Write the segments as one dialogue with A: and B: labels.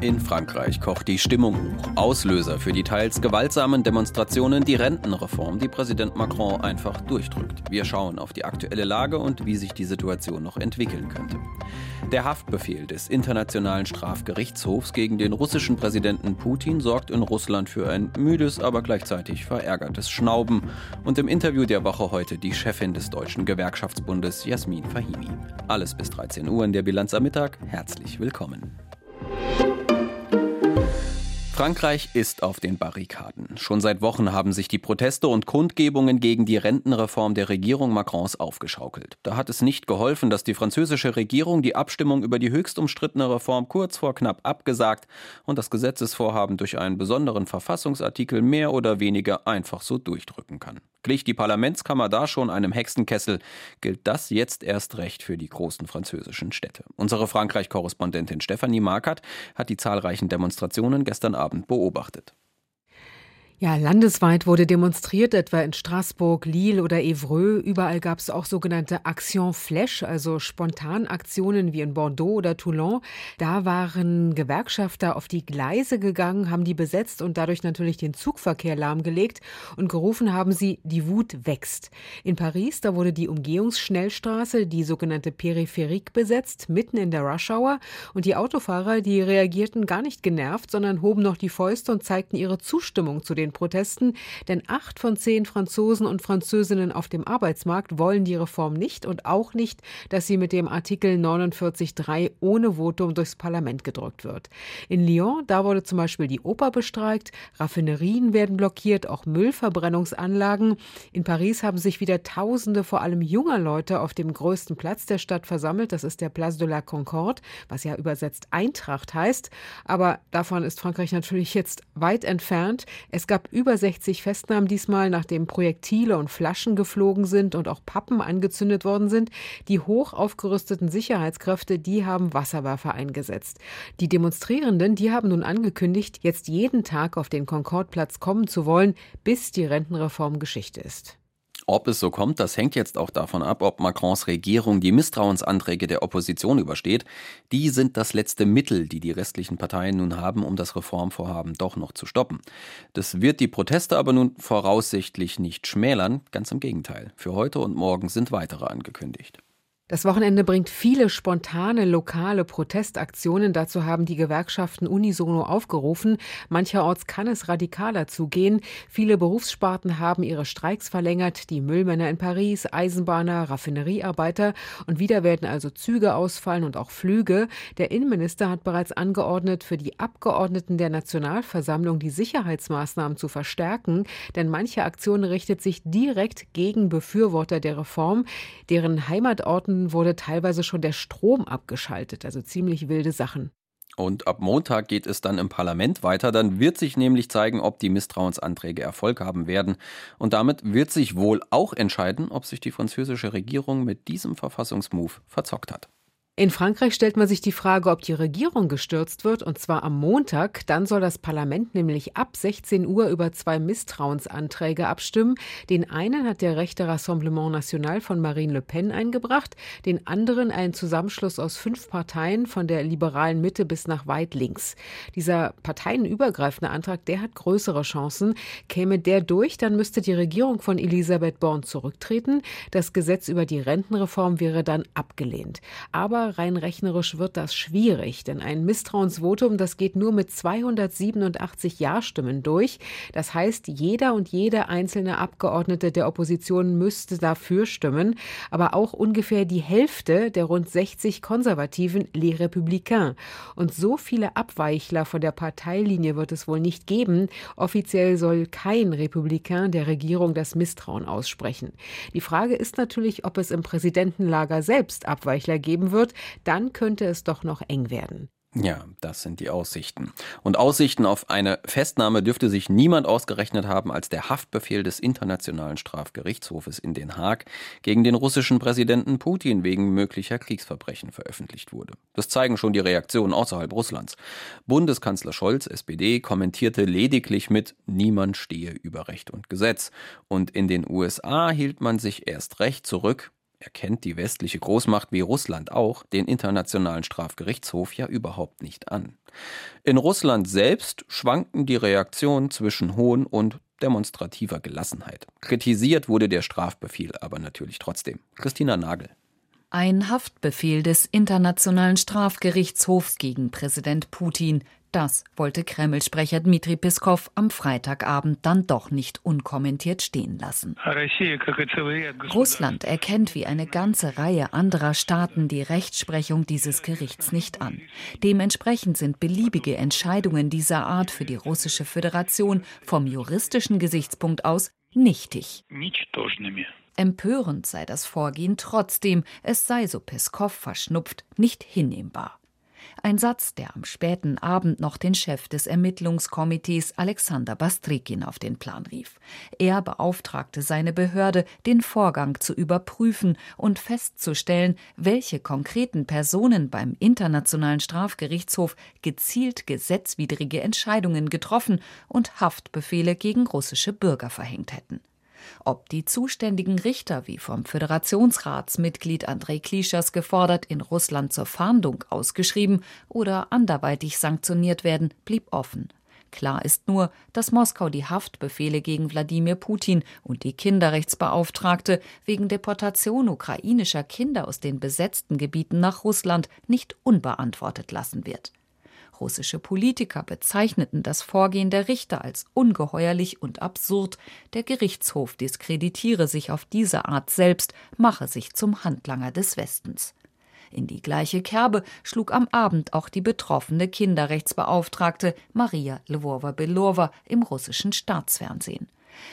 A: In Frankreich kocht die Stimmung hoch. Auslöser für die teils gewaltsamen Demonstrationen die Rentenreform, die Präsident Macron einfach durchdrückt. Wir schauen auf die aktuelle Lage und wie sich die Situation noch entwickeln könnte. Der Haftbefehl des Internationalen Strafgerichtshofs gegen den russischen Präsidenten Putin sorgt in Russland für ein müdes, aber gleichzeitig verärgertes Schnauben. Und im Interview der Woche heute die Chefin des Deutschen Gewerkschaftsbundes Jasmin Fahimi. Alles bis 13 Uhr in der Bilanz am Mittag. Herzlich willkommen. Frankreich ist auf den Barrikaden. Schon seit Wochen haben sich die Proteste und Kundgebungen gegen die Rentenreform der Regierung Macrons aufgeschaukelt. Da hat es nicht geholfen, dass die französische Regierung die Abstimmung über die höchst umstrittene Reform kurz vor knapp abgesagt und das Gesetzesvorhaben durch einen besonderen Verfassungsartikel mehr oder weniger einfach so durchdrücken kann. Glich die Parlamentskammer da schon einem Hexenkessel, gilt das jetzt erst recht für die großen französischen Städte. Unsere Frankreich-Korrespondentin Stefanie Markert hat die zahlreichen Demonstrationen gestern Abend beobachtet.
B: Ja, landesweit wurde demonstriert, etwa in Straßburg, Lille oder Evreux. Überall gab es auch sogenannte Action Flash, also Spontanaktionen wie in Bordeaux oder Toulon. Da waren Gewerkschafter auf die Gleise gegangen, haben die besetzt und dadurch natürlich den Zugverkehr lahmgelegt und gerufen haben sie, die Wut wächst. In Paris, da wurde die Umgehungsschnellstraße, die sogenannte Peripherik, besetzt, mitten in der Rush-Hour. Und die Autofahrer, die reagierten gar nicht genervt, sondern hoben noch die Fäuste und zeigten ihre Zustimmung zu den den Protesten, denn acht von zehn Franzosen und Französinnen auf dem Arbeitsmarkt wollen die Reform nicht und auch nicht, dass sie mit dem Artikel 49.3 ohne Votum durchs Parlament gedrückt wird. In Lyon, da wurde zum Beispiel die Oper bestreikt, Raffinerien werden blockiert, auch Müllverbrennungsanlagen. In Paris haben sich wieder Tausende, vor allem junger Leute, auf dem größten Platz der Stadt versammelt. Das ist der Place de la Concorde, was ja übersetzt Eintracht heißt. Aber davon ist Frankreich natürlich jetzt weit entfernt. Es gab gab über 60 Festnahmen diesmal, nachdem Projektile und Flaschen geflogen sind und auch Pappen angezündet worden sind. Die hoch aufgerüsteten Sicherheitskräfte, die haben Wasserwerfer eingesetzt. Die Demonstrierenden, die haben nun angekündigt, jetzt jeden Tag auf den Concordeplatz kommen zu wollen, bis die Rentenreform Geschichte ist.
A: Ob es so kommt, das hängt jetzt auch davon ab, ob Macrons Regierung die Misstrauensanträge der Opposition übersteht. Die sind das letzte Mittel, die die restlichen Parteien nun haben, um das Reformvorhaben doch noch zu stoppen. Das wird die Proteste aber nun voraussichtlich nicht schmälern, ganz im Gegenteil. Für heute und morgen sind weitere angekündigt.
B: Das Wochenende bringt viele spontane lokale Protestaktionen. Dazu haben die Gewerkschaften unisono aufgerufen. Mancherorts kann es radikaler zugehen. Viele Berufssparten haben ihre Streiks verlängert. Die Müllmänner in Paris, Eisenbahner, Raffineriearbeiter. Und wieder werden also Züge ausfallen und auch Flüge. Der Innenminister hat bereits angeordnet, für die Abgeordneten der Nationalversammlung die Sicherheitsmaßnahmen zu verstärken. Denn manche Aktion richtet sich direkt gegen Befürworter der Reform, deren Heimatorten wurde teilweise schon der Strom abgeschaltet, also ziemlich wilde Sachen.
A: Und ab Montag geht es dann im Parlament weiter. Dann wird sich nämlich zeigen, ob die Misstrauensanträge Erfolg haben werden. Und damit wird sich wohl auch entscheiden, ob sich die französische Regierung mit diesem Verfassungsmove verzockt hat.
B: In Frankreich stellt man sich die Frage, ob die Regierung gestürzt wird, und zwar am Montag. Dann soll das Parlament nämlich ab 16 Uhr über zwei Misstrauensanträge abstimmen. Den einen hat der rechte Rassemblement National von Marine Le Pen eingebracht, den anderen ein Zusammenschluss aus fünf Parteien von der liberalen Mitte bis nach weit links. Dieser parteienübergreifende Antrag, der hat größere Chancen. Käme der durch, dann müsste die Regierung von Elisabeth Born zurücktreten. Das Gesetz über die Rentenreform wäre dann abgelehnt. Aber rein rechnerisch wird das schwierig, denn ein Misstrauensvotum, das geht nur mit 287 Ja-Stimmen durch. Das heißt, jeder und jede einzelne Abgeordnete der Opposition müsste dafür stimmen, aber auch ungefähr die Hälfte der rund 60 konservativen Les Républicains. Und so viele Abweichler von der Parteilinie wird es wohl nicht geben. Offiziell soll kein Republikan der Regierung das Misstrauen aussprechen. Die Frage ist natürlich, ob es im Präsidentenlager selbst Abweichler geben wird, dann könnte es doch noch eng werden.
A: Ja, das sind die Aussichten. Und Aussichten auf eine Festnahme dürfte sich niemand ausgerechnet haben, als der Haftbefehl des Internationalen Strafgerichtshofes in Den Haag gegen den russischen Präsidenten Putin wegen möglicher Kriegsverbrechen veröffentlicht wurde. Das zeigen schon die Reaktionen außerhalb Russlands. Bundeskanzler Scholz, SPD, kommentierte lediglich mit Niemand stehe über Recht und Gesetz. Und in den USA hielt man sich erst recht zurück, Er kennt die westliche Großmacht wie Russland auch, den Internationalen Strafgerichtshof, ja überhaupt nicht an. In Russland selbst schwanken die Reaktionen zwischen hohen und demonstrativer Gelassenheit. Kritisiert wurde der Strafbefehl aber natürlich trotzdem. Christina Nagel.
C: Ein Haftbefehl des Internationalen Strafgerichtshofs gegen Präsident Putin. Das wollte Kreml-Sprecher Dmitri Piskow am Freitagabend dann doch nicht unkommentiert stehen lassen. Russland erkennt wie eine ganze Reihe anderer Staaten die Rechtsprechung dieses Gerichts nicht an. Dementsprechend sind beliebige Entscheidungen dieser Art für die russische Föderation vom juristischen Gesichtspunkt aus nichtig. Empörend sei das Vorgehen trotzdem, es sei, so Peskow verschnupft, nicht hinnehmbar. Ein Satz, der am späten Abend noch den Chef des Ermittlungskomitees Alexander Bastrikin auf den Plan rief. Er beauftragte seine Behörde, den Vorgang zu überprüfen und festzustellen, welche konkreten Personen beim Internationalen Strafgerichtshof gezielt gesetzwidrige Entscheidungen getroffen und Haftbefehle gegen russische Bürger verhängt hätten. Ob die zuständigen Richter, wie vom Föderationsratsmitglied Andrei Klischers gefordert, in Russland zur Fahndung ausgeschrieben oder anderweitig sanktioniert werden, blieb offen. Klar ist nur, dass Moskau die Haftbefehle gegen Wladimir Putin und die Kinderrechtsbeauftragte wegen Deportation ukrainischer Kinder aus den besetzten Gebieten nach Russland nicht unbeantwortet lassen wird. Russische Politiker bezeichneten das Vorgehen der Richter als ungeheuerlich und absurd. Der Gerichtshof diskreditiere sich auf diese Art selbst, mache sich zum Handlanger des Westens. In die gleiche Kerbe schlug am Abend auch die betroffene Kinderrechtsbeauftragte Maria Lvova-Belova im russischen Staatsfernsehen.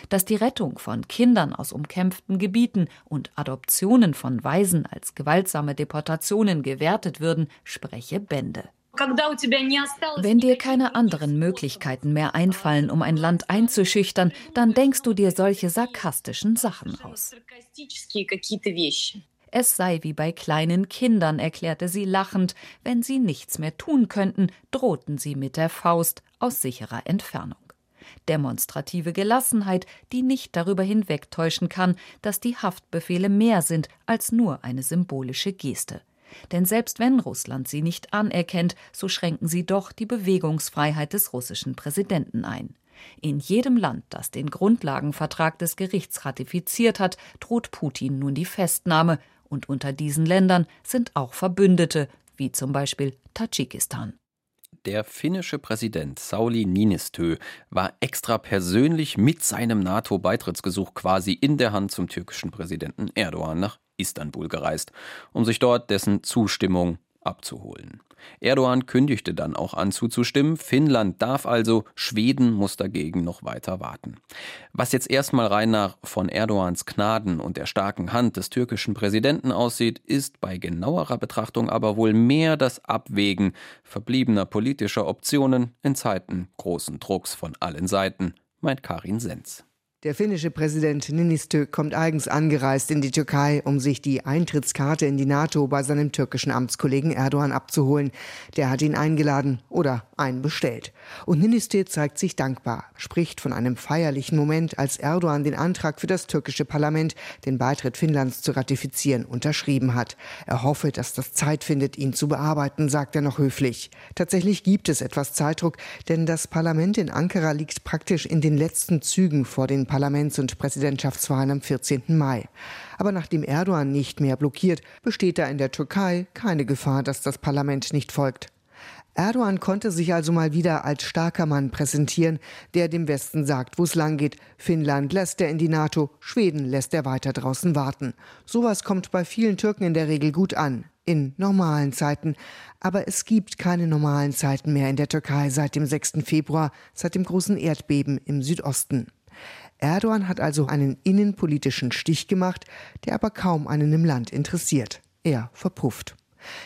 C: Dass die Rettung von Kindern aus umkämpften Gebieten und Adoptionen von Waisen als gewaltsame Deportationen gewertet würden, spreche Bände. Wenn dir keine anderen Möglichkeiten mehr einfallen, um ein Land einzuschüchtern, dann denkst du dir solche sarkastischen Sachen aus. Es sei wie bei kleinen Kindern, erklärte sie lachend, wenn sie nichts mehr tun könnten, drohten sie mit der Faust aus sicherer Entfernung. Demonstrative Gelassenheit, die nicht darüber hinwegtäuschen kann, dass die Haftbefehle mehr sind als nur eine symbolische Geste. Denn selbst wenn Russland sie nicht anerkennt, so schränken sie doch die Bewegungsfreiheit des russischen Präsidenten ein. In jedem Land, das den Grundlagenvertrag des Gerichts ratifiziert hat, droht Putin nun die Festnahme, und unter diesen Ländern sind auch Verbündete, wie zum Beispiel Tadschikistan.
A: Der finnische Präsident Sauli Niinistö war extra persönlich mit seinem NATO-Beitrittsgesuch quasi in der Hand zum türkischen Präsidenten Erdogan nach Istanbul gereist, um sich dort dessen Zustimmung abzuholen. Erdogan kündigte dann auch an zuzustimmen. Finnland darf also, Schweden muss dagegen noch weiter warten. Was jetzt erstmal rein nach von Erdogans Gnaden und der starken Hand des türkischen Präsidenten aussieht, ist bei genauerer Betrachtung aber wohl mehr das Abwägen verbliebener politischer Optionen in Zeiten großen Drucks von allen Seiten, meint Karin Senz.
D: Der finnische Präsident Ninistö kommt eigens angereist in die Türkei, um sich die Eintrittskarte in die NATO bei seinem türkischen Amtskollegen Erdogan abzuholen. Der hat ihn eingeladen oder einen bestellt. Und Ninistö zeigt sich dankbar, spricht von einem feierlichen Moment, als Erdogan den Antrag für das türkische Parlament, den Beitritt Finnlands zu ratifizieren, unterschrieben hat. Er hoffe, dass das Zeit findet, ihn zu bearbeiten, sagt er noch höflich. Tatsächlich gibt es etwas Zeitdruck, denn das Parlament in Ankara liegt praktisch in den letzten Zügen vor den Parlaments- und Präsidentschaftswahlen am 14. Mai. Aber nachdem Erdogan nicht mehr blockiert, besteht da in der Türkei keine Gefahr, dass das Parlament nicht folgt. Erdogan konnte sich also mal wieder als starker Mann präsentieren, der dem Westen sagt, wo es langgeht. Finnland lässt er in die NATO, Schweden lässt er weiter draußen warten. Sowas kommt bei vielen Türken in der Regel gut an, in normalen Zeiten. Aber es gibt keine normalen Zeiten mehr in der Türkei seit dem 6. Februar, seit dem großen Erdbeben im Südosten. Erdogan hat also einen innenpolitischen Stich gemacht, der aber kaum einen im Land interessiert. Er verpufft.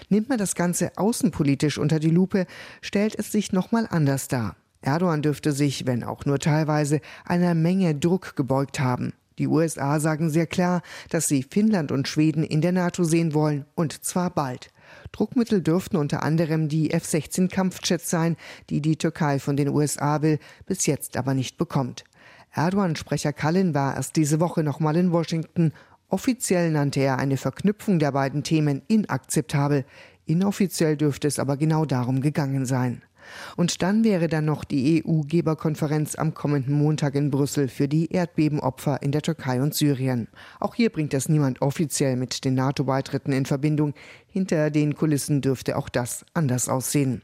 D: Nimmt man das Ganze außenpolitisch unter die Lupe, stellt es sich nochmal anders dar. Erdogan dürfte sich, wenn auch nur teilweise, einer Menge Druck gebeugt haben. Die USA sagen sehr klar, dass sie Finnland und Schweden in der NATO sehen wollen, und zwar bald. Druckmittel dürften unter anderem die F-16 Kampfjets sein, die die Türkei von den USA will, bis jetzt aber nicht bekommt. Erdogan-Sprecher Kalin war erst diese Woche nochmal in Washington Offiziell nannte er eine Verknüpfung der beiden Themen inakzeptabel. Inoffiziell dürfte es aber genau darum gegangen sein. Und dann wäre dann noch die EU-Geberkonferenz am kommenden Montag in Brüssel für die Erdbebenopfer in der Türkei und Syrien. Auch hier bringt das niemand offiziell mit den NATO-Beitritten in Verbindung. Hinter den Kulissen dürfte auch das anders aussehen.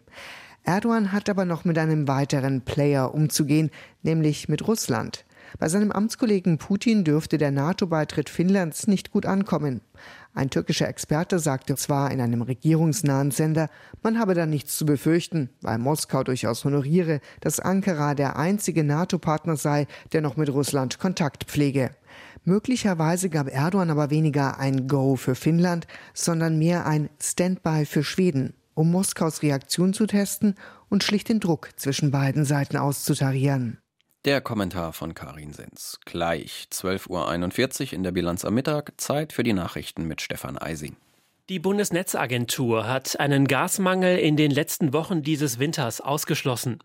D: Erdogan hat aber noch mit einem weiteren Player umzugehen, nämlich mit Russland. Bei seinem Amtskollegen Putin dürfte der NATO-Beitritt Finnlands nicht gut ankommen. Ein türkischer Experte sagte zwar in einem regierungsnahen Sender, man habe da nichts zu befürchten, weil Moskau durchaus honoriere, dass Ankara der einzige NATO-Partner sei, der noch mit Russland Kontakt pflege. Möglicherweise gab Erdogan aber weniger ein Go für Finnland, sondern mehr ein Standby für Schweden, um Moskaus Reaktion zu testen und schlicht den Druck zwischen beiden Seiten auszutarieren.
A: Der Kommentar von Karin Sens. Gleich 12.41 Uhr in der Bilanz am Mittag. Zeit für die Nachrichten mit Stefan Eising.
E: Die Bundesnetzagentur hat einen Gasmangel in den letzten Wochen dieses Winters ausgeschlossen.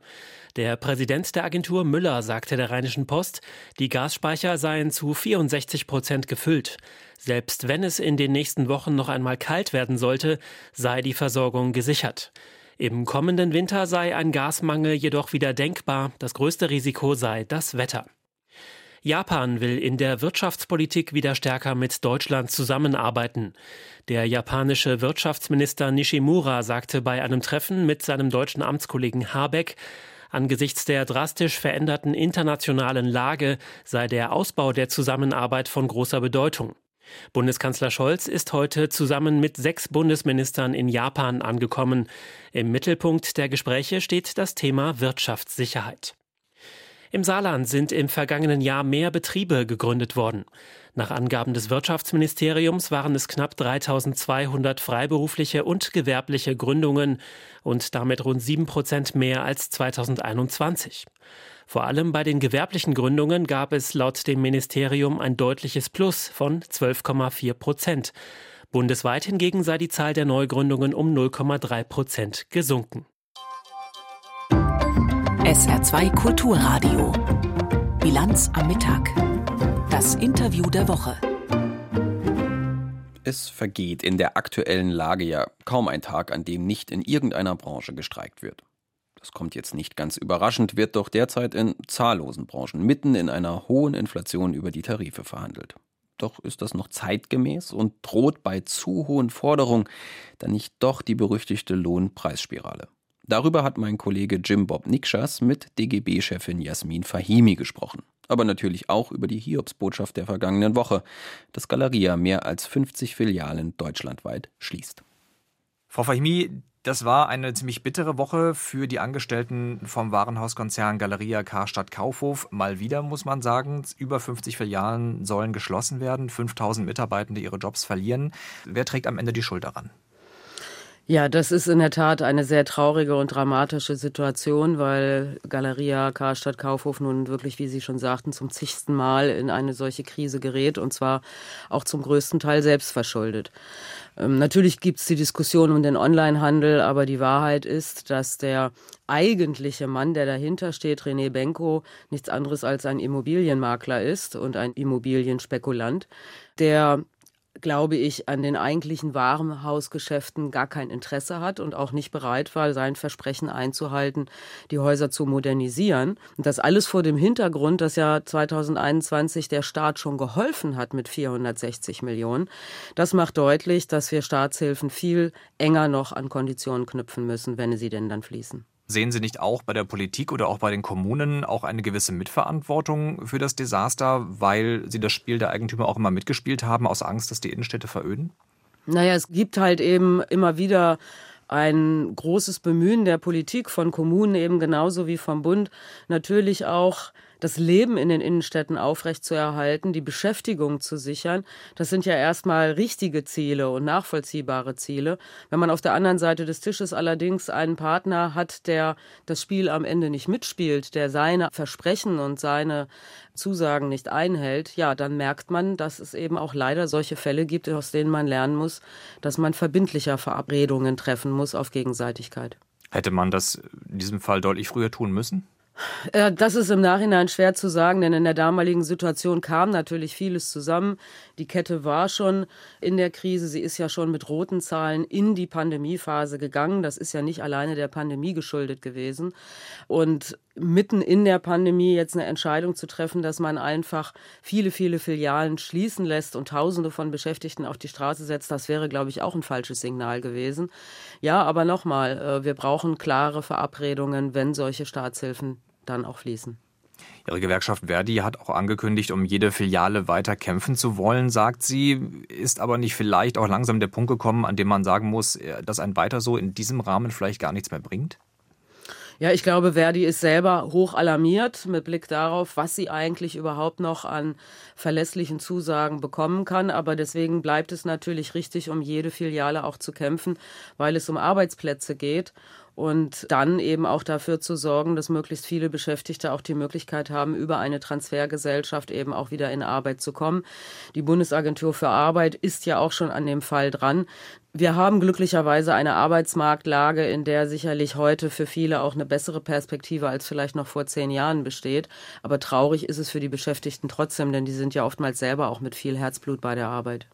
E: Der Präsident der Agentur Müller sagte der Rheinischen Post, die Gasspeicher seien zu 64 Prozent gefüllt. Selbst wenn es in den nächsten Wochen noch einmal kalt werden sollte, sei die Versorgung gesichert. Im kommenden Winter sei ein Gasmangel jedoch wieder denkbar. Das größte Risiko sei das Wetter. Japan will in der Wirtschaftspolitik wieder stärker mit Deutschland zusammenarbeiten. Der japanische Wirtschaftsminister Nishimura sagte bei einem Treffen mit seinem deutschen Amtskollegen Habeck, Angesichts der drastisch veränderten internationalen Lage sei der Ausbau der Zusammenarbeit von großer Bedeutung. Bundeskanzler Scholz ist heute zusammen mit sechs Bundesministern in Japan angekommen. Im Mittelpunkt der Gespräche steht das Thema Wirtschaftssicherheit. Im Saarland sind im vergangenen Jahr mehr Betriebe gegründet worden. Nach Angaben des Wirtschaftsministeriums waren es knapp 3200 freiberufliche und gewerbliche Gründungen und damit rund sieben Prozent mehr als 2021. Vor allem bei den gewerblichen Gründungen gab es laut dem Ministerium ein deutliches Plus von 12,4 Prozent. Bundesweit hingegen sei die Zahl der Neugründungen um 0,3 Prozent gesunken.
F: SR2 Kulturradio. Bilanz am Mittag. Das Interview der Woche.
A: Es vergeht in der aktuellen Lage ja kaum ein Tag, an dem nicht in irgendeiner Branche gestreikt wird das kommt jetzt nicht ganz überraschend, wird doch derzeit in zahllosen Branchen mitten in einer hohen Inflation über die Tarife verhandelt. Doch ist das noch zeitgemäß und droht bei zu hohen Forderungen dann nicht doch die berüchtigte Lohnpreisspirale? Darüber hat mein Kollege Jim Bob Nikschas mit DGB-Chefin Jasmin Fahimi gesprochen. Aber natürlich auch über die Hiobsbotschaft der vergangenen Woche, dass Galeria mehr als 50 Filialen deutschlandweit schließt.
G: Frau Fahimi, das war eine ziemlich bittere Woche für die Angestellten vom Warenhauskonzern Galeria Karstadt Kaufhof. Mal wieder muss man sagen, über 50 Filialen sollen geschlossen werden, 5000 Mitarbeitende ihre Jobs verlieren. Wer trägt am Ende die Schuld daran?
H: Ja, das ist in der Tat eine sehr traurige und dramatische Situation, weil Galeria Karstadt Kaufhof nun wirklich, wie Sie schon sagten, zum zigsten Mal in eine solche Krise gerät und zwar auch zum größten Teil selbst verschuldet. Ähm, natürlich gibt es die Diskussion um den Onlinehandel, aber die Wahrheit ist, dass der eigentliche Mann, der dahinter steht, René Benko, nichts anderes als ein Immobilienmakler ist und ein Immobilienspekulant, der glaube ich, an den eigentlichen Warenhausgeschäften gar kein Interesse hat und auch nicht bereit war, sein Versprechen einzuhalten, die Häuser zu modernisieren. Und das alles vor dem Hintergrund, dass ja 2021 der Staat schon geholfen hat mit 460 Millionen. Das macht deutlich, dass wir Staatshilfen viel enger noch an Konditionen knüpfen müssen, wenn sie denn dann fließen.
G: Sehen Sie nicht auch bei der Politik oder auch bei den Kommunen auch eine gewisse Mitverantwortung für das Desaster, weil Sie das Spiel der Eigentümer auch immer mitgespielt haben, aus Angst, dass die Innenstädte veröden?
H: Naja, es gibt halt eben immer wieder ein großes Bemühen der Politik von Kommunen eben genauso wie vom Bund natürlich auch das Leben in den Innenstädten aufrechtzuerhalten, die Beschäftigung zu sichern, das sind ja erstmal richtige Ziele und nachvollziehbare Ziele. Wenn man auf der anderen Seite des Tisches allerdings einen Partner hat, der das Spiel am Ende nicht mitspielt, der seine Versprechen und seine Zusagen nicht einhält, ja, dann merkt man, dass es eben auch leider solche Fälle gibt, aus denen man lernen muss, dass man verbindlicher Verabredungen treffen muss auf Gegenseitigkeit.
G: Hätte man das in diesem Fall deutlich früher tun müssen?
H: Äh, das ist im Nachhinein schwer zu sagen, denn in der damaligen Situation kam natürlich vieles zusammen. Die Kette war schon in der Krise. Sie ist ja schon mit roten Zahlen in die Pandemiephase gegangen. Das ist ja nicht alleine der Pandemie geschuldet gewesen. Und mitten in der Pandemie jetzt eine Entscheidung zu treffen, dass man einfach viele, viele Filialen schließen lässt und Tausende von Beschäftigten auf die Straße setzt, das wäre, glaube ich, auch ein falsches Signal gewesen. Ja, aber nochmal, äh, wir brauchen klare Verabredungen, wenn solche Staatshilfen dann auch fließen.
G: Ihre Gewerkschaft Verdi hat auch angekündigt, um jede Filiale weiter kämpfen zu wollen, sagt sie. Ist aber nicht vielleicht auch langsam der Punkt gekommen, an dem man sagen muss, äh, dass ein weiter so in diesem Rahmen vielleicht gar nichts mehr bringt?
H: Ja, ich glaube, Verdi ist selber hoch alarmiert mit Blick darauf, was sie eigentlich überhaupt noch an verlässlichen Zusagen bekommen kann. Aber deswegen bleibt es natürlich richtig, um jede Filiale auch zu kämpfen, weil es um Arbeitsplätze geht und dann eben auch dafür zu sorgen, dass möglichst viele Beschäftigte auch die Möglichkeit haben, über eine Transfergesellschaft eben auch wieder in Arbeit zu kommen. Die Bundesagentur für Arbeit ist ja auch schon an dem Fall dran. Wir haben glücklicherweise eine Arbeitsmarktlage, in der sicherlich heute für viele auch eine bessere Perspektive als vielleicht noch vor zehn Jahren besteht. Aber traurig ist es für die Beschäftigten trotzdem, denn die sind ja oftmals selber auch mit viel Herzblut bei der Arbeit.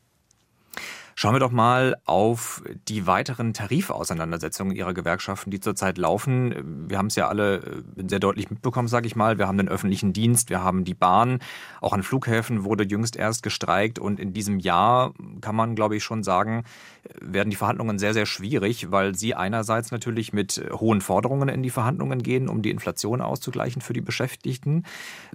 G: Schauen wir doch mal auf die weiteren Tarifauseinandersetzungen Ihrer Gewerkschaften, die zurzeit laufen. Wir haben es ja alle äh, sehr deutlich mitbekommen, sage ich mal. Wir haben den öffentlichen Dienst, wir haben die Bahn. Auch an Flughäfen wurde jüngst erst gestreikt. Und in diesem Jahr kann man, glaube ich, schon sagen, werden die Verhandlungen sehr, sehr schwierig, weil Sie einerseits natürlich mit hohen Forderungen in die Verhandlungen gehen, um die Inflation auszugleichen für die Beschäftigten.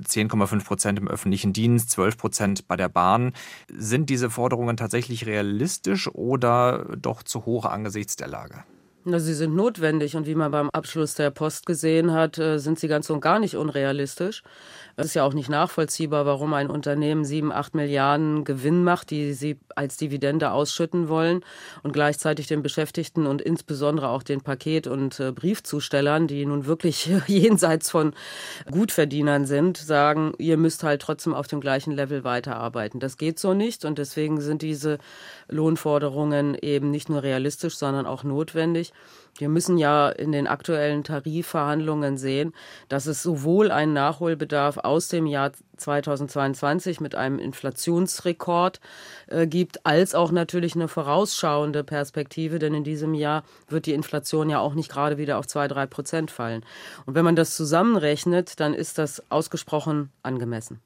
G: 10,5 Prozent im öffentlichen Dienst, 12 Prozent bei der Bahn. Sind diese Forderungen tatsächlich realistisch? oder doch zu hoch angesichts der Lage?
H: Sie sind notwendig und wie man beim Abschluss der Post gesehen hat, äh, sind sie ganz und gar nicht unrealistisch. Es ist ja auch nicht nachvollziehbar, warum ein Unternehmen sieben, acht Milliarden Gewinn macht, die sie als Dividende ausschütten wollen und gleichzeitig den Beschäftigten und insbesondere auch den Paket- und äh, Briefzustellern, die nun wirklich jenseits von Gutverdienern sind, sagen, ihr müsst halt trotzdem auf dem gleichen Level weiterarbeiten. Das geht so nicht und deswegen sind diese Lohnforderungen eben nicht nur realistisch, sondern auch notwendig. Wir müssen ja in den aktuellen Tarifverhandlungen sehen, dass es sowohl einen Nachholbedarf aus dem Jahr 2022 mit einem Inflationsrekord äh, gibt, als auch natürlich eine vorausschauende Perspektive, denn in diesem Jahr wird die Inflation ja auch nicht gerade wieder auf zwei, drei Prozent fallen. Und wenn man das zusammenrechnet, dann ist das ausgesprochen angemessen.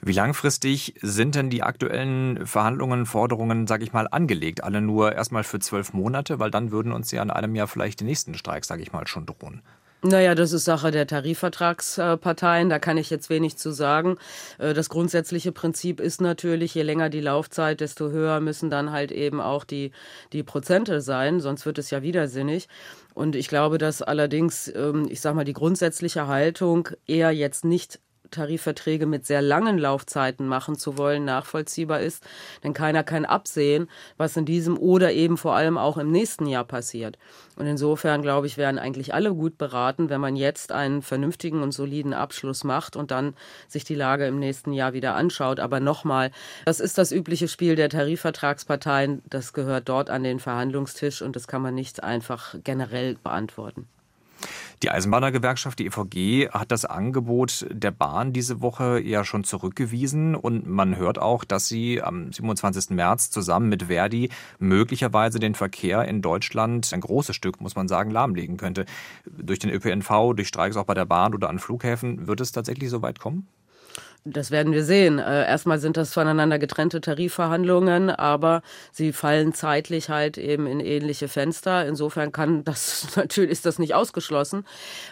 G: Wie langfristig sind denn die aktuellen Verhandlungen, Forderungen, sage ich mal, angelegt? Alle nur erstmal für zwölf Monate, weil dann würden uns ja in einem Jahr vielleicht die nächsten Streiks, sage ich mal, schon drohen.
H: Naja, das ist Sache der Tarifvertragsparteien, da kann ich jetzt wenig zu sagen. Äh, das grundsätzliche Prinzip ist natürlich, je länger die Laufzeit, desto höher müssen dann halt eben auch die, die Prozente sein, sonst wird es ja widersinnig. Und ich glaube, dass allerdings, ähm, ich sage mal, die grundsätzliche Haltung eher jetzt nicht Tarifverträge mit sehr langen Laufzeiten machen zu wollen, nachvollziehbar ist. Denn keiner kann absehen, was in diesem oder eben vor allem auch im nächsten Jahr passiert. Und insofern, glaube ich, wären eigentlich alle gut beraten, wenn man jetzt einen vernünftigen und soliden Abschluss macht und dann sich die Lage im nächsten Jahr wieder anschaut. Aber nochmal, das ist das übliche Spiel der Tarifvertragsparteien. Das gehört dort an den Verhandlungstisch und das kann man nicht einfach generell beantworten.
G: Die Eisenbahnergewerkschaft, die EVG, hat das Angebot der Bahn diese Woche ja schon zurückgewiesen und man hört auch, dass sie am 27. März zusammen mit Verdi möglicherweise den Verkehr in Deutschland ein großes Stück, muss man sagen, lahmlegen könnte. Durch den ÖPNV, durch Streiks auch bei der Bahn oder an Flughäfen. Wird es tatsächlich so weit kommen?
H: Das werden wir sehen. Äh, erstmal sind das voneinander getrennte Tarifverhandlungen, aber sie fallen zeitlich halt eben in ähnliche Fenster. Insofern kann das natürlich ist das nicht ausgeschlossen.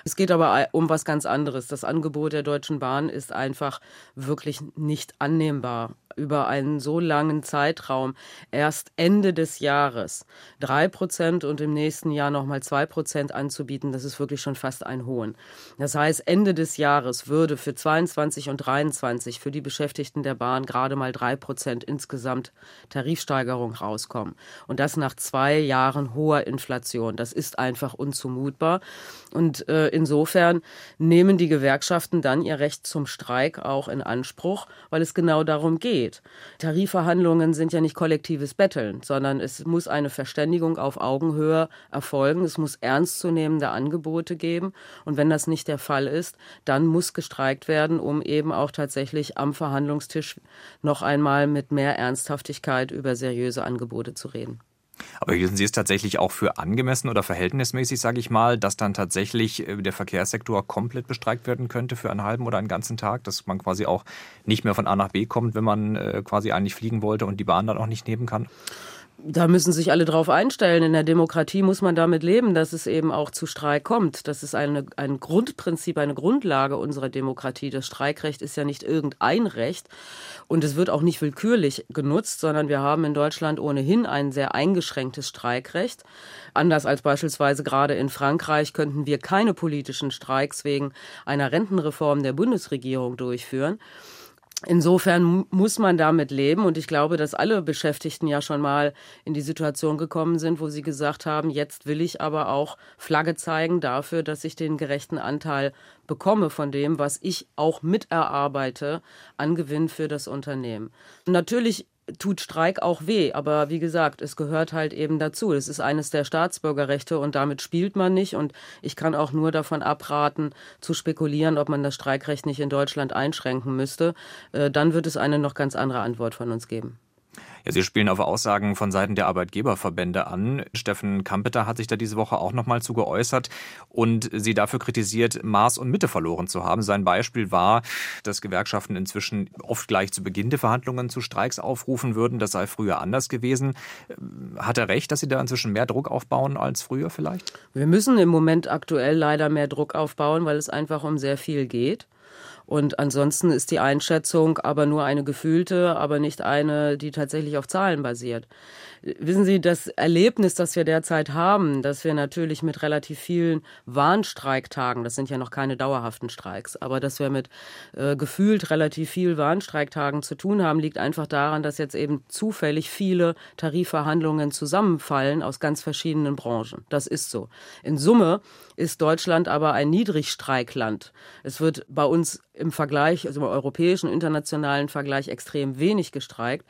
H: Es geht aber um was ganz anderes. Das Angebot der Deutschen Bahn ist einfach wirklich nicht annehmbar über einen so langen Zeitraum erst Ende des Jahres drei Prozent und im nächsten Jahr nochmal zwei Prozent anzubieten, das ist wirklich schon fast ein Hohn. Das heißt, Ende des Jahres würde für 22 und 23 für die Beschäftigten der Bahn gerade mal drei Prozent insgesamt Tarifsteigerung rauskommen. Und das nach zwei Jahren hoher Inflation. Das ist einfach unzumutbar. Und äh, insofern nehmen die Gewerkschaften dann ihr Recht zum Streik auch in Anspruch, weil es genau darum geht. Tarifverhandlungen sind ja nicht kollektives Betteln, sondern es muss eine Verständigung auf Augenhöhe erfolgen. Es muss ernstzunehmende Angebote geben. Und wenn das nicht der Fall ist, dann muss gestreikt werden, um eben auch tatsächlich am Verhandlungstisch noch einmal mit mehr Ernsthaftigkeit über seriöse Angebote zu reden.
G: Aber hielten Sie es tatsächlich auch für angemessen oder verhältnismäßig, sage ich mal, dass dann tatsächlich äh, der Verkehrssektor komplett bestreikt werden könnte für einen halben oder einen ganzen Tag, dass man quasi auch nicht mehr von A nach B kommt, wenn man äh, quasi eigentlich fliegen wollte und die Bahn dann auch nicht nehmen kann?
H: Da müssen sich alle drauf einstellen. In der Demokratie muss man damit leben, dass es eben auch zu Streik kommt. Das ist eine, ein Grundprinzip, eine Grundlage unserer Demokratie. Das Streikrecht ist ja nicht irgendein Recht und es wird auch nicht willkürlich genutzt, sondern wir haben in Deutschland ohnehin ein sehr eingeschränktes Streikrecht. Anders als beispielsweise gerade in Frankreich könnten wir keine politischen Streiks wegen einer Rentenreform der Bundesregierung durchführen. Insofern muss man damit leben und ich glaube, dass alle Beschäftigten ja schon mal in die Situation gekommen sind, wo sie gesagt haben, jetzt will ich aber auch Flagge zeigen dafür, dass ich den gerechten Anteil bekomme von dem, was ich auch miterarbeite an Gewinn für das Unternehmen. Natürlich tut Streik auch weh. Aber wie gesagt, es gehört halt eben dazu. Es ist eines der Staatsbürgerrechte und damit spielt man nicht. Und ich kann auch nur davon abraten, zu spekulieren, ob man das Streikrecht nicht in Deutschland einschränken müsste. Äh, dann wird es eine noch ganz andere Antwort von uns geben.
G: Ja, Sie spielen auf Aussagen von Seiten der Arbeitgeberverbände an. Steffen Kampeter hat sich da diese Woche auch nochmal zu geäußert und sie dafür kritisiert, Maß und Mitte verloren zu haben. Sein Beispiel war, dass Gewerkschaften inzwischen oft gleich zu Beginn der Verhandlungen zu Streiks aufrufen würden. Das sei früher anders gewesen. Hat er recht, dass sie da inzwischen mehr Druck aufbauen als früher vielleicht?
H: Wir müssen im Moment aktuell leider mehr Druck aufbauen, weil es einfach um sehr viel geht. Und ansonsten ist die Einschätzung aber nur eine gefühlte, aber nicht eine, die tatsächlich auf Zahlen basiert. Wissen Sie, das Erlebnis, das wir derzeit haben, dass wir natürlich mit relativ vielen Warnstreiktagen, das sind ja noch keine dauerhaften Streiks, aber dass wir mit äh, gefühlt relativ viel Warnstreiktagen zu tun haben, liegt einfach daran, dass jetzt eben zufällig viele Tarifverhandlungen zusammenfallen aus ganz verschiedenen Branchen. Das ist so. In Summe ist Deutschland aber ein Niedrigstreikland. Es wird bei uns im Vergleich, also im europäischen, internationalen Vergleich extrem wenig gestreikt.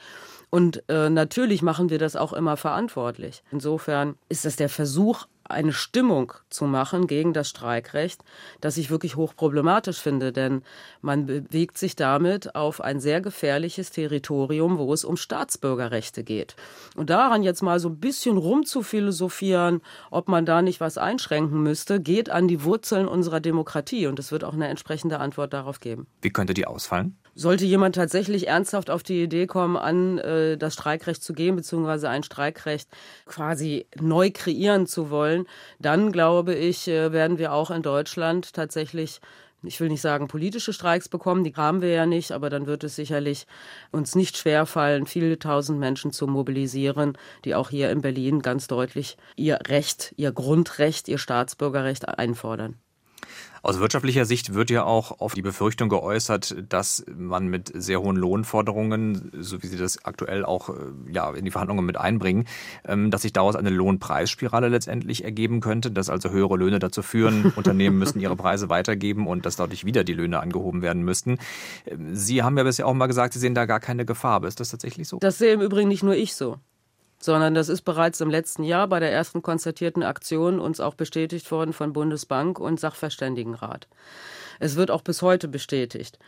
H: Und äh, natürlich machen wir das auch immer verantwortlich. Insofern ist das der Versuch, eine Stimmung zu machen gegen das Streikrecht, das ich wirklich hochproblematisch finde, denn man bewegt sich damit auf ein sehr gefährliches Territorium, wo es um Staatsbürgerrechte geht. Und daran jetzt mal so ein bisschen rumzuphilosophieren, ob man da nicht was einschränken müsste, geht an die Wurzeln unserer Demokratie und es wird auch eine entsprechende Antwort darauf geben.
G: Wie könnte die ausfallen?
H: Sollte jemand tatsächlich ernsthaft auf die Idee kommen, an äh, das Streikrecht zu gehen, beziehungsweise ein Streikrecht quasi neu kreieren zu wollen, dann glaube ich, äh, werden wir auch in Deutschland tatsächlich ich will nicht sagen politische Streiks bekommen, die haben wir ja nicht, aber dann wird es sicherlich uns nicht schwerfallen, viele tausend Menschen zu mobilisieren, die auch hier in Berlin ganz deutlich ihr Recht, ihr Grundrecht, ihr Staatsbürgerrecht einfordern.
G: Aus wirtschaftlicher Sicht wird ja auch auf die Befürchtung geäußert, dass man mit sehr hohen Lohnforderungen, so wie Sie das aktuell auch äh, ja, in die Verhandlungen mit einbringen, ähm, dass sich daraus eine Lohnpreisspirale letztendlich ergeben könnte, dass also höhere Löhne dazu führen, Unternehmen müssen ihre Preise weitergeben und dass dadurch wieder die Löhne angehoben werden müssten. Ähm, Sie haben ja bisher auch mal gesagt, Sie sehen da gar keine Gefahr. Aber ist das tatsächlich so?
H: Das sehe im Übrigen nicht nur ich so sondern das ist bereits im letzten Jahr bei der ersten konzertierten Aktion uns auch bestätigt worden von Bundesbank und Sachverständigenrat. Es wird auch bis heute bestätigt,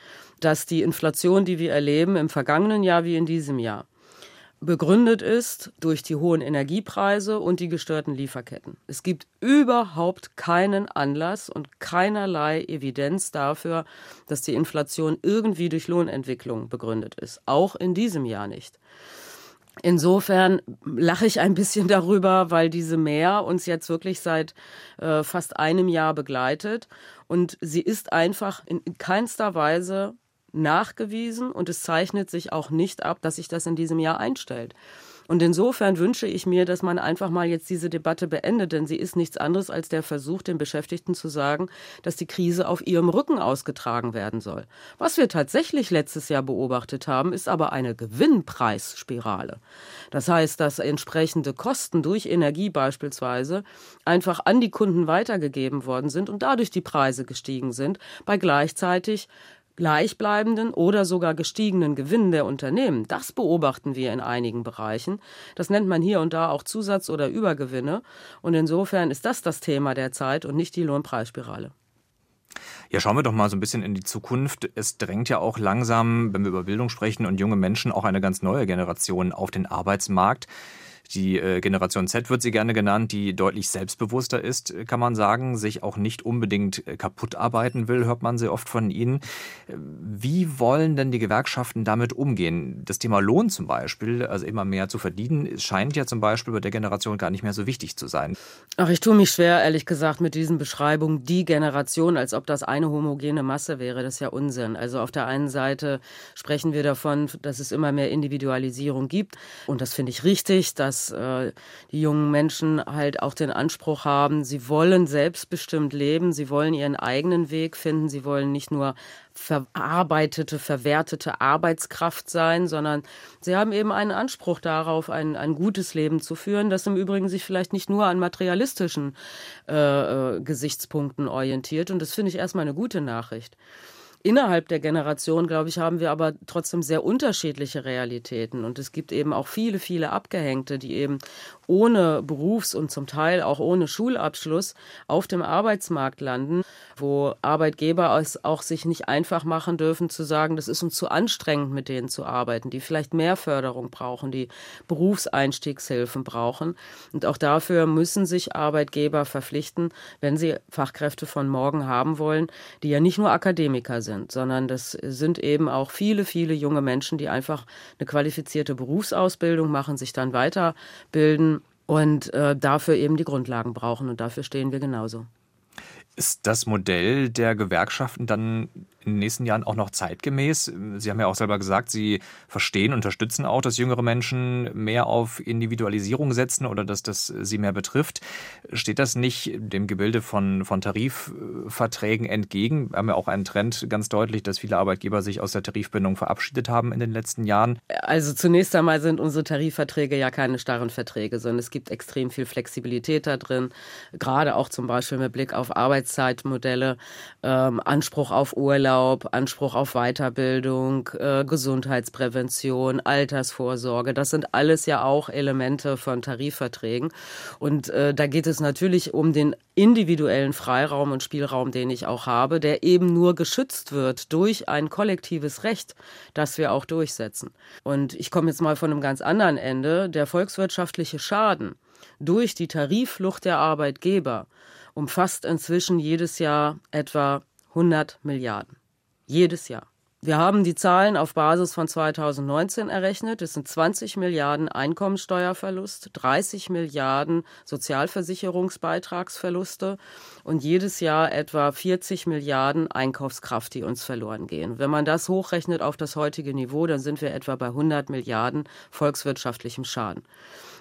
H: dass die Inflation, die wir erleben, im vergangenen Jahr wie in diesem Jahr, begründet ist durch die hohen Energiepreise und die gestörten Lieferketten. Es gibt überhaupt keinen Anlass und keinerlei Evidenz dafür, dass die Inflation irgendwie durch Lohnentwicklung begründet ist. Auch in diesem Jahr nicht. Insofern lache ich ein bisschen darüber, weil diese Mehr uns jetzt wirklich seit äh, fast einem Jahr begleitet. Und sie ist einfach in keinster Weise nachgewiesen und es zeichnet sich auch nicht ab, dass sich das in diesem Jahr einstellt. Und insofern wünsche ich mir, dass man einfach mal jetzt diese Debatte beendet, denn sie ist nichts anderes als der Versuch, den Beschäftigten zu sagen, dass die Krise auf ihrem Rücken ausgetragen werden soll. Was wir tatsächlich letztes Jahr beobachtet haben, ist aber eine Gewinnpreisspirale. Das heißt, dass entsprechende Kosten durch Energie beispielsweise einfach an die Kunden weitergegeben worden sind und dadurch die Preise gestiegen sind, bei gleichzeitig gleichbleibenden oder sogar gestiegenen Gewinn der Unternehmen. Das beobachten wir in einigen Bereichen. Das nennt man hier und da auch Zusatz- oder Übergewinne. Und insofern ist das das Thema der Zeit und nicht die Lohnpreisspirale.
G: Ja, schauen wir doch mal so ein bisschen in die Zukunft. Es drängt ja auch langsam, wenn wir über Bildung sprechen und junge Menschen, auch eine ganz neue Generation auf den Arbeitsmarkt. Die äh, Generation Z wird sie gerne genannt, die deutlich selbstbewusster ist, kann man sagen, sich auch nicht unbedingt äh, kaputt arbeiten will, hört man sehr oft von ihnen. Wie wollen denn die Gewerkschaften damit umgehen? Das Thema Lohn zum Beispiel, also immer mehr zu verdienen, scheint ja zum Beispiel bei der Generation gar nicht mehr so wichtig zu sein.
H: Ach, ich tue mich schwer, ehrlich gesagt, mit diesen Beschreibungen, die Generation, als ob das eine homogene Masse wäre. Das ist ja Unsinn. Also auf der einen Seite sprechen wir davon, dass es immer mehr Individualisierung gibt. Und das finde ich richtig, dass dass äh, die jungen Menschen halt auch den Anspruch haben, sie wollen selbstbestimmt leben, sie wollen ihren eigenen Weg finden, sie wollen nicht nur verarbeitete, verwertete Arbeitskraft sein, sondern sie haben eben einen Anspruch darauf, ein, ein gutes Leben zu führen, das im Übrigen sich vielleicht nicht nur an materialistischen äh, äh Gesichtspunkten orientiert. Und das finde ich erstmal eine gute Nachricht. Innerhalb der Generation, glaube ich, haben wir aber trotzdem sehr unterschiedliche Realitäten. Und es gibt eben auch viele, viele Abgehängte, die eben ohne Berufs- und zum Teil auch ohne Schulabschluss auf dem Arbeitsmarkt landen, wo Arbeitgeber es auch sich nicht einfach machen dürfen zu sagen, das ist uns zu anstrengend, mit denen zu arbeiten, die vielleicht mehr Förderung brauchen, die Berufseinstiegshilfen brauchen. Und auch dafür müssen sich Arbeitgeber verpflichten, wenn sie Fachkräfte von morgen haben wollen, die ja nicht nur Akademiker sind, sondern das sind eben auch viele, viele junge Menschen, die einfach eine qualifizierte Berufsausbildung machen, sich dann weiterbilden und äh, dafür eben die Grundlagen brauchen. Und dafür stehen wir genauso.
G: Ist das Modell der Gewerkschaften dann in den nächsten Jahren auch noch zeitgemäß? Sie haben ja auch selber gesagt, Sie verstehen, unterstützen auch, dass jüngere Menschen mehr auf Individualisierung setzen oder dass das sie mehr betrifft. Steht das nicht dem Gebilde von, von Tarifverträgen entgegen? Wir haben ja auch einen Trend ganz deutlich, dass viele Arbeitgeber sich aus der Tarifbindung verabschiedet haben in den letzten Jahren.
H: Also zunächst einmal sind unsere Tarifverträge ja keine starren Verträge, sondern es gibt extrem viel Flexibilität da drin, gerade auch zum Beispiel mit Blick auf Arbeitszeitmodelle, ähm, Anspruch auf Urlaub, Urlaub, Anspruch auf Weiterbildung, äh, Gesundheitsprävention, Altersvorsorge. Das sind alles ja auch Elemente von Tarifverträgen. Und äh, da geht es natürlich um den individuellen Freiraum und Spielraum, den ich auch habe, der eben nur geschützt wird durch ein kollektives Recht, das wir auch durchsetzen. Und ich komme jetzt mal von einem ganz anderen Ende. Der volkswirtschaftliche Schaden durch die Tarifflucht der Arbeitgeber umfasst inzwischen jedes Jahr etwa 100 Milliarden. Jedes Jahr. Wir haben die Zahlen auf Basis von 2019 errechnet. Es sind 20 Milliarden Einkommensteuerverlust, 30 Milliarden Sozialversicherungsbeitragsverluste und jedes Jahr etwa 40 Milliarden Einkaufskraft, die uns verloren gehen. Wenn man das hochrechnet auf das heutige Niveau, dann sind wir etwa bei 100 Milliarden volkswirtschaftlichem Schaden.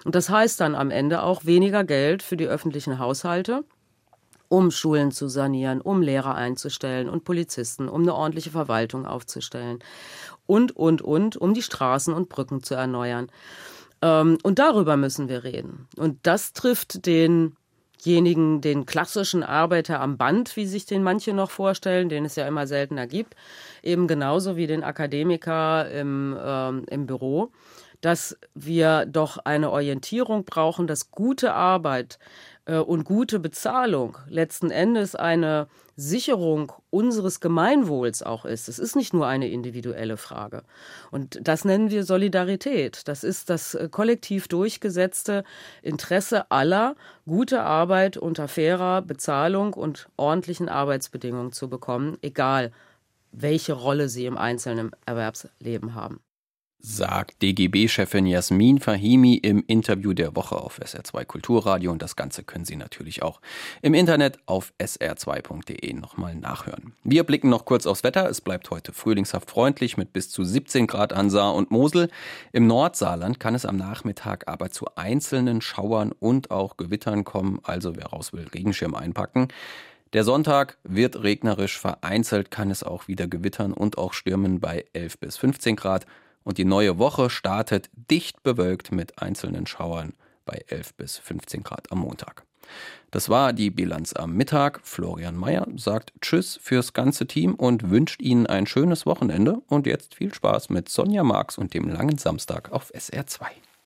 H: Und das heißt dann am Ende auch weniger Geld für die öffentlichen Haushalte um Schulen zu sanieren, um Lehrer einzustellen und Polizisten, um eine ordentliche Verwaltung aufzustellen und, und, und, um die Straßen und Brücken zu erneuern. Ähm, und darüber müssen wir reden. Und das trifft denjenigen, den klassischen Arbeiter am Band, wie sich den manche noch vorstellen, den es ja immer seltener gibt, eben genauso wie den Akademiker im, ähm, im Büro, dass wir doch eine Orientierung brauchen, dass gute Arbeit und gute Bezahlung letzten Endes eine Sicherung unseres Gemeinwohls auch ist. Es ist nicht nur eine individuelle Frage. Und das nennen wir Solidarität. Das ist das äh, kollektiv durchgesetzte Interesse aller, gute Arbeit unter fairer Bezahlung und ordentlichen Arbeitsbedingungen zu bekommen, egal welche Rolle sie im einzelnen Erwerbsleben haben
A: sagt DGB-Chefin Jasmin Fahimi im Interview der Woche auf SR2 Kulturradio und das Ganze können Sie natürlich auch im Internet auf sr2.de nochmal nachhören. Wir blicken noch kurz aufs Wetter. Es bleibt heute frühlingshaft freundlich mit bis zu 17 Grad an Saar und Mosel. Im Nordsaarland kann es am Nachmittag aber zu einzelnen Schauern und auch Gewittern kommen, also wer raus will, Regenschirm einpacken. Der Sonntag wird regnerisch, vereinzelt kann es auch wieder gewittern und auch stürmen bei 11 bis 15 Grad und die neue Woche startet dicht bewölkt mit einzelnen Schauern bei 11 bis 15 Grad am Montag. Das war die Bilanz am Mittag. Florian Mayer sagt Tschüss fürs ganze Team und wünscht Ihnen ein schönes Wochenende. Und jetzt viel Spaß mit Sonja Marx und dem langen Samstag auf SR2.